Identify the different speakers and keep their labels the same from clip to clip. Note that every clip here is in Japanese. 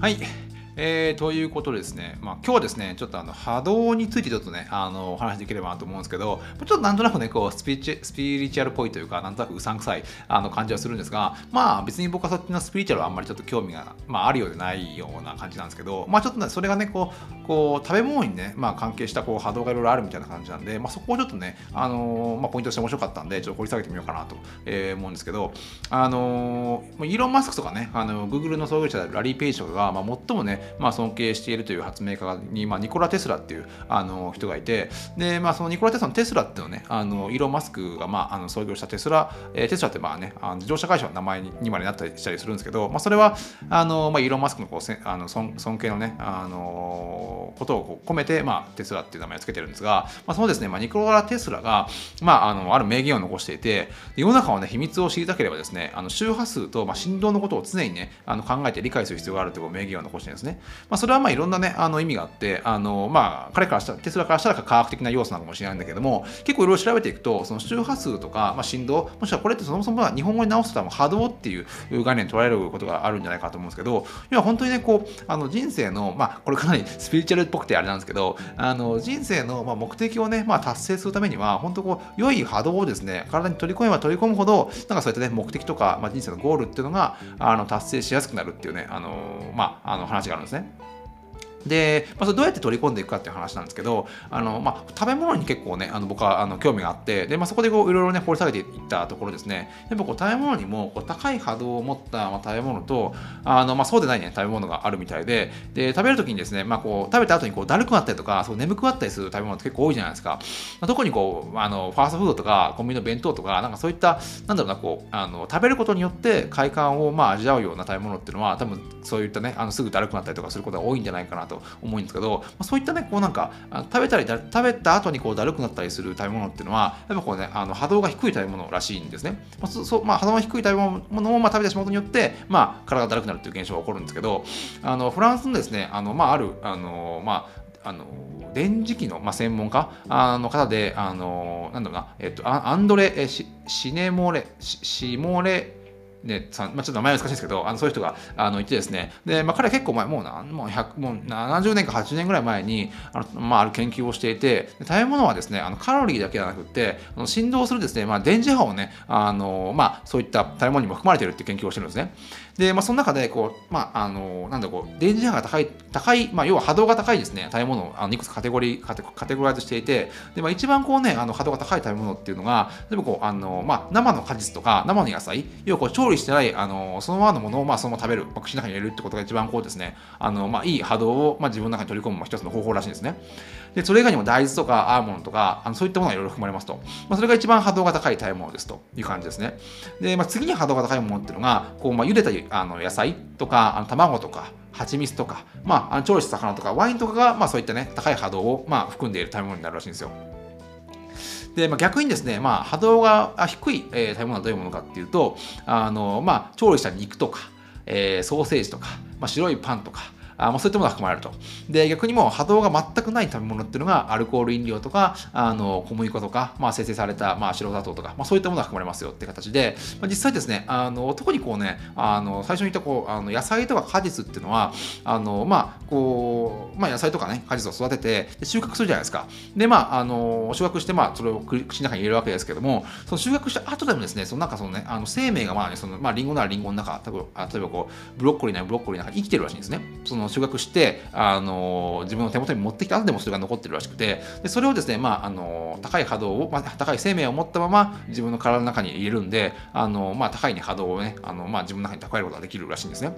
Speaker 1: はい。えー、ということでですね、まあ、今日はですね、ちょっとあの波動についてちょっとね、あのお話できればなと思うんですけど、ちょっとなんとなくね、こうスピリチュスピリチュアルっぽいというか、なんとなくうさんくさいあの感じはするんですが、まあ別に僕はそっちのスピリチュアルはあんまりちょっと興味が、まあ、あるようでないような感じなんですけど、まあちょっとね、それがね、こう、こう食べ物にね、まあ、関係したこう波動がいろいろあるみたいな感じなんで、まあ、そこをちょっとね、あのー、まあ、ポイントとして面白かったんで、ちょっと掘り下げてみようかなと、えー、思うんですけど、あのー、イーロン・マスクとかね、あの Google の創業者ラリー・ペイジとかが、まあ、最もね、まあ、尊敬しているという発明家に、まあ、ニコラ・テスラっていう、あの人がいて、で、まあ、そのニコラ・テスラのテスラっていうのね、あのイーロン・マスクが、まあ、あの創業したテスラ、えー、テスラってまあね、あの自動車会社の名前にまでなったりしたりするんですけど、まあ、それは、あのまあ、イーロン・マスクのこうせあの尊尊敬のね、あのことをこう込めて、まあ、テスラっていう名前を付けてるんですが、まあ、そのですね、まあ、ニコラ・テスラが、まあ、あのある名言を残していて、世の中の、ね、秘密を知りたければですね、あの周波数と、まあ、振動のことを常にね、あの考えて理解する必要があるという名言を残してるんですね。まあ、それはまあいろんなね、あの意味があって、あのまあ、彼からしたら、テスラからしたら科学的な要素なのかもしれないんだけども、結構いろいろ調べていくと、その周波数とか、まあ、振動、もしくはこれってそもそも日本語に直すと波動っていう概念に捉えることがあるんじゃないかと思うんですけど、要は本当にね、こう、あの人生の、まあ、これかなりスピリチュアルっぽくてあれなんですけど、あの人生のまあ目的をね、まあ、達成するためには、本当こう、良い波動をですね、体に取り込めば取り込むほど、なんかそういったね、目的とか、まあ、人生のゴールっていうのが、あの、達成しやすくなるっていうね、あの、まあ、あの話があるんですね。で、まあ、それどうやって取り込んでいくかっていう話なんですけど、あのまあ、食べ物に結構ね、あの僕はあの興味があって、でまあ、そこでいろいろね、掘り下げていったところですね、やっぱこう食べ物にもこう高い波動を持ったまあ食べ物と、あのまあ、そうでないね、食べ物があるみたいで、で食べるときにですね、まあ、こう食べた後にこうだるくなったりとか、そう眠くなったりする食べ物って結構多いじゃないですか。まあ、特にこうあのファーストフードとかコンビニの弁当とか、なんかそういった、なんだろうな、こうあの食べることによって快感をまあ味わうような食べ物っていうのは、多分そういったね、あのすぐだるくなったりとかすることが多いんじゃないかなと思うんですけど、まあ、そういったね、こうなんか、食べたり食べた後にこうだるくなったりする食べ物っていうのは、やっぱこうね、あの波動が低い食べ物らしいんですね。まあ、そまあ、波動が低い食べ物をまあ食べてしまうことによって、まあ、体がだるくなるっていう現象が起こるんですけど、あのフランスのですね、あのまあ、ある、あのまあ、あの電磁気の、まあ、専門家あの方で、あのなんだろうな、えっと、アンドレ・シネモレ、シモレねさまあ、ちょっと名前難しいですけど、あのそういう人があのいてですね、でまあ、彼は結構前、もうなもうもう70年か80年ぐらい前にあの、まあ、ある研究をしていて、食べ物はですね、あのカロリーだけじゃなくて、あの振動するですね、まあ、電磁波をね、あのまあ、そういった食べ物にも含まれているっていう研究をしてるんですね。で、まあ、その中で、こう、まあ、あの、なんだこう、電磁波が高い、高い、まあ、要は波動が高いですね、食べ物をあのいくつかカテゴリー、カテカテゴライズしていて、で、まあ、一番こうね、あの波動が高い食べ物っていうのが、例えばこう、あの、まあ、生の果実とか、生の野菜、要はこう、調理してない、あの、そのままのものを、まあ、そのまま食べる、まあ、口の中に入れるってことが一番こうですね、あの、まあ、いい波動を、まあ、自分の中に取り込むまあ一つの方法らしいんですね。で、それ以外にも大豆とかアーモンドとか、あのそういったものがいろいろ含まれますと。まあ、それが一番波動が高い食べ物ですという感じですね。で、まあ、次に波動が高いものっていうのが、こう、まあ、茹でたあの野菜とか、あの卵とか、蜂蜜とか、まあ、あの調理した魚とか、ワインとかが、まあ、そういったね、高い波動を、まあ、含んでいる食べ物になるらしいんですよ。で、まあ、逆にですね、まあ、波動が低い、えー、食べ物はどういうものかっていうと、あのまあ、調理した肉とか、えー、ソーセージとか、まあ、白いパンとか、あまあ、そういったものが含まれると。で、逆にも波動が全くない食べ物っていうのが、アルコール飲料とか、あの小麦粉とか、まあ、生成された、まあ、白砂糖とか、まあ、そういったものが含まれますよって形で、まあ、実際ですね、あの特にこうね、あの最初に言ったこうあの野菜とか果実っていうのは、あのまあ、こう、まあ、野菜とかね、果実を育てて、収穫するじゃないですか。で、まあ、あの収穫して、まあ、それを口の中に入れるわけですけども、その収穫した後でもですね、そのなんかそのね、あの生命がまあね、そのまあ、リンゴならリンゴの中、例えばこう、ブロッコリーならブロッコリーの中に生きてるらしいんですね。そのの収穫して、あの自分の手元に持ってきた後でもそれが残ってるらしくてでそれをですね、まあ、あの高い波動を、まあ、高い生命を持ったまま自分の体の中に入れるんであの、まあ、高い、ね、波動をねあの、まあ、自分の中に蓄えることができるらしいんですね。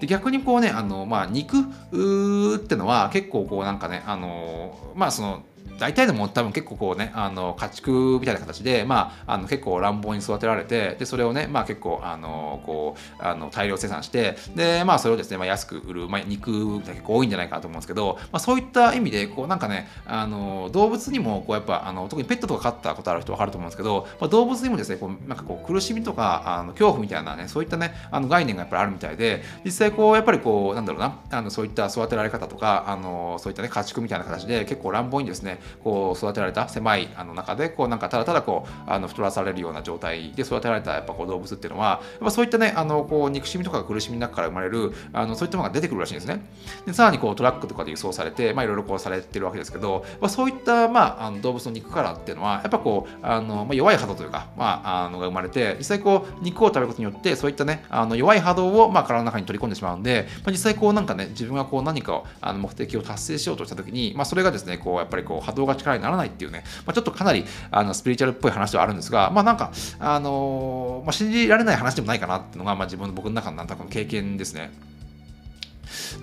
Speaker 1: で逆にこうねあの、まあ、肉ってのは結構こうなんかねあのまあその大体でも多分結構こうねあの家畜みたいな形で、まあ、あの結構乱暴に育てられてでそれをね、まあ、結構あのこうあの大量生産してで、まあ、それをですね、まあ、安く売る、まあ、肉が結構多いんじゃないかなと思うんですけど、まあ、そういった意味でこうなんかねあの動物にもこうやっぱあの特にペットとか飼ったことある人分かると思うんですけど、まあ、動物にもですねこうなんかこう苦しみとかあの恐怖みたいなねそういったねあの概念がやっぱりあるみたいで実際こうやっぱりこうなんだろうなあのそういった育てられ方とかあのそういったね家畜みたいな形で結構乱暴にですねこう育てられた狭いあの中でこうなんかただただこうあの太らされるような状態で育てられたやっぱこう動物っていうのはやっぱそういったねあのこう憎しみとか苦しみの中から生まれるあのそういったものが出てくるらしいんですねでさらにこうトラックとかで輸送されていろいろこうされてるわけですけど、まあ、そういったまああの動物の肉からっていうのはやっぱこうあの、まあ、弱い波動というかまああのが生まれて実際こう肉を食べることによってそういったねあの弱い波動をまあ体の中に取り込んでしまうんで、まあ、実際こうなんかね自分がこう何かをあの目的を達成しようとした時に、まあ、それがですねこうやっぱりこう波動が力にならないっていうね、まあ、ちょっとかなりあのスピリチュアルっぽい話ではあるんですがまあなんかあのまあ、信じられない話でもないかなっていうのが、まあ、自分の僕の中のなんとかの経験ですね。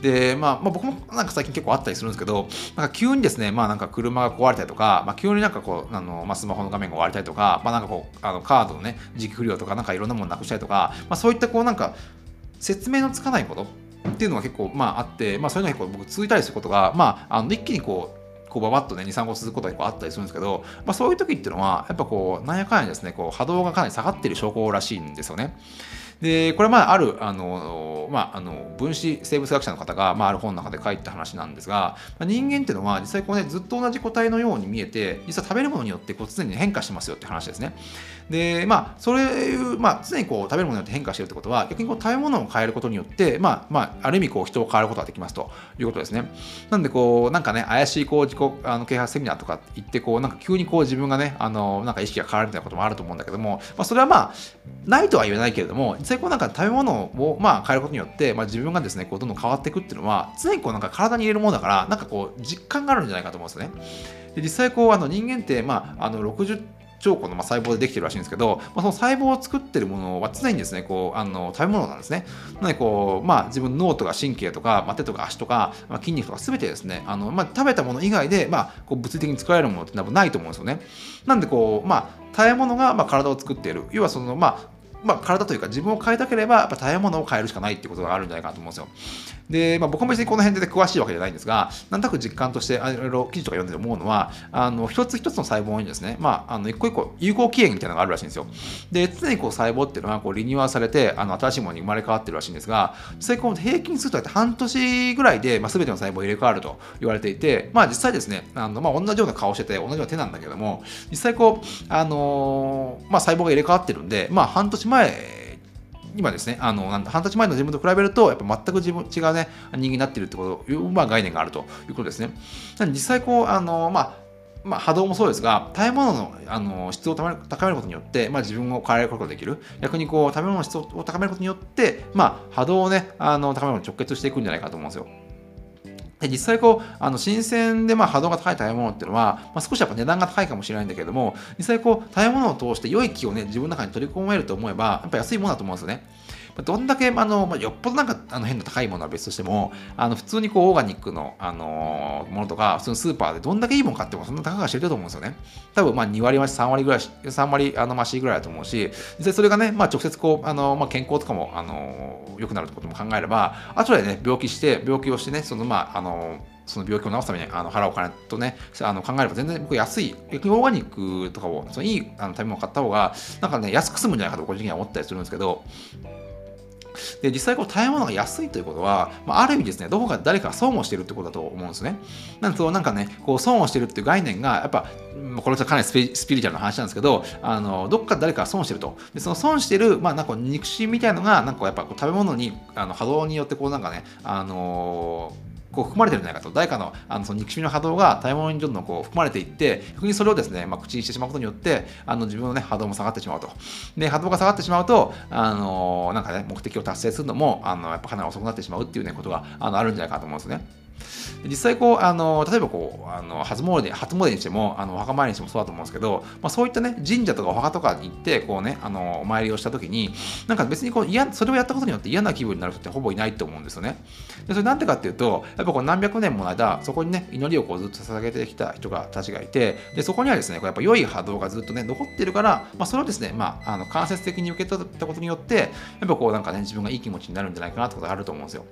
Speaker 1: で、まあ、まあ、僕もなんか最近結構あったりするんですけど、なんか急にですね、まあなんか車が壊れたりとか、まあ、急になんかこう、あのまあ、スマホの画面が割れたりとか、まあなんかこう、あのカードのね、時期不良とか、なんかいろんなものなくしたりとか、まあそういったこうなんか説明のつかないことっていうのが結構まああって、まあそういうのが結構僕続いたりすることが、まああの一気にこう、こうばばっとね、2、3個続くことが結構あったりするんですけど、まあ、そういう時っていうのは、やっぱこう、なんやかんやですね、こう波動がかなり下がってる証拠らしいんですよね。で、これはまあ、ある、あの、まあ、あの、分子生物学者の方が、まあ、ある本の中で書いた話なんですが、まあ、人間っていうのは、実際こうね、ずっと同じ個体のように見えて、実は食べるものによってこう常に変化してますよって話ですね。で、まあ、それ、まあ、常にこう食べるものによって変化してるってことは、逆にこう食べ物を変えることによって、まあ、まあ、ある意味こう人を変えることができますということですね。なんで、こう、なんかね、怪しいこう自己あの啓発セミナーとか行って、こう、なんか急にこう自分がね、あの、なんか意識が変わるみたいなこともあると思うんだけども、まあ、それはまあ、ないとは言えないけれども、実際こうなんか食べ物をまあ変えることによって、まあ、自分がですね、こうどんどん変わっていくっていうのは、常にこうなんか体に入れるものだから、なんかこう実感があるんじゃないかと思うんですよね。で実際こうあの人間って、まあ、あの60兆個の細胞でできてるらしいんですけど、まあ、その細胞を作ってるものは常にですね、こう、あの、食べ物なんですね。なので、こう、まあ、自分脳とか神経とか、ま、手とか足とか、まあ、筋肉とか全てですね、あの、まあ、食べたもの以外で、まあ、こう物理的に作られるものって多分ないと思うんですよね。なんで、こう、まあ、食べ物がまあ体を作っている。要はその、まあ、まあ、体というか自分を変えたければやっぱ食べ物を変えるしかないっていうことがあるんじゃないかなと思うんですよ。で、まあ、僕も別にこの辺で詳しいわけじゃないんですが、なんとなく実感としていろいろ記事とか読んでて思うのは、あの一つ一つの細胞にですね、まあ、あの一個一個有効期限みたいなのがあるらしいんですよ。で、常にこう細胞っていうのはこうリニューアルされて、あの新しいものに生まれ変わってるらしいんですが、実際この平均すると半年ぐらいで、まあ、全ての細胞入れ替わると言われていて、まあ実際ですね、あのまあ、同じような顔してて、同じような手なんだけども、実際こう、あのー、まあ、細胞が入れ替わってるんで、まあ半年前今ですね、あの、なん半年前の自分と比べると、やっぱ全く自分違うね、人間になっているってこという、まあ、概念があるということですね。実際こう、あの、まあ、まあ、波動もそうですが、食べ物のあの質を高めることによって、まあ、自分を変えることができる。逆にこう、食べ物の質を高めることによって、まあ、波動をね、あの高めるのに直結していくんじゃないかと思うんですよ。で実際こうあの新鮮でまあ波動が高い食べ物っていうのは、まあ、少しやっぱ値段が高いかもしれないんだけども実際こう食べ物を通して良い気をね自分の中に取り込めると思えばやっぱ安いものだと思うんですよね。どんだけあの、まあ、よっぽどなんかあの変な高いものは別としてもあの普通にこうオーガニックの、あのものとか普通のスーパーでどんだけいいもの買ってもそんな高が知れてると思うんですよね。多分まあ2割増し3割ぐらい3割あの増しぐらいだと思うし実際それがね、まあ、直接こうあの、まあ、健康とかもあの良くなるってことも考えれば後でね病気して病気をしてねそのまああのその病気を治すためにあの払うお金とね、あの考えれば全然僕安い、逆にオーガニックとかを、そのいいあの食べ物を買った方が、なんかね、安く済むんじゃないかと個人的には思ったりするんですけど、で、実際こう食べ物が安いということは、まあ、ある意味ですね、どこか誰か損をしてるってことだと思うんですね。なんでそうなんかね、こう損をしてるっていう概念が、やっぱ、これはかなりスピリチュアルな話なんですけど、あのどっか誰か損してると。で、その損してる、まあなんか憎しみみたいのが、なんかやっぱこう食べ物に、あの波動によってこうなんかね、あのーこう含まれてるんじゃないかと誰かのあのその憎しみの波動が体温にどんどんこう含まれていって逆にそれをですね、まあ、口にしてしまうことによってあの自分の、ね、波動も下がってしまうとで波動が下がってしまうとあのなんかね目的を達成するのもあのやっぱかなり遅くなってしまうっていう、ね、ことがあのあるんじゃないかと思うんですね。実際こうあの例えばこうあの初詣初詣にしてもあのお墓参りにしてもそうだと思うんですけど、まあ、そういったね神社とかお墓とかに行ってこうねあのお参りをした時になんか別にこう嫌それをやったことによって嫌な気分になる人ってほぼいないと思うんですよね。でそれなんでかっていうとやっぱこう何百年もの間そこにね祈りをこうずっと捧げてきた人がたちがいてでそこにはですねこうやっぱ良い波動がずっとね残ってるから、まあ、それをですね、まあ、あの間接的に受け取ったことによってやっぱこうなんかね自分がいい気持ちになるんじゃないかなってことがあると思うんですよ。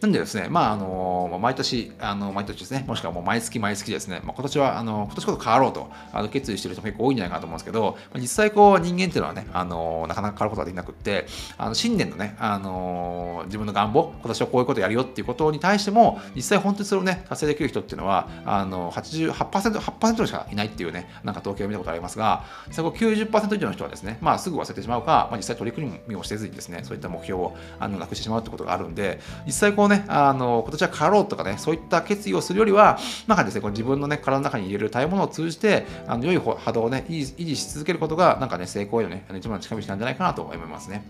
Speaker 1: なんでですねまああの毎年年、あの毎年ですね、もしくはもう毎月毎月ですね、まあ、今年はあの今年こそ変わろうとあの決意している人も結構多いんじゃないかなと思うんですけど、まあ、実際こう人間っていうのはね、あのなかなか変わることができなくって、あの新年のね、あの自分の願望、今年はこういうことやるよっていうことに対しても、実際本当にそれをね、達成できる人っていうのは、あの88%、8%しかいないっていうね、なんか統計を見たことありますが、実際こう90%以上の人はですね、まあ、すぐ忘れてしまうか、まあ、実際取り組みをせずにですね、そういった目標をあのなくしてしまうってことがあるんで、実際こうね、あの今年は変わろうとかね、そういった決意をするよりは、なんかですね、こう自分のね、体の中に入れる食べ物を通じて、あの良い波動をね、維持し続けることが、なんかね、成功へのね、一番の近道なんじゃないかなと思いますね。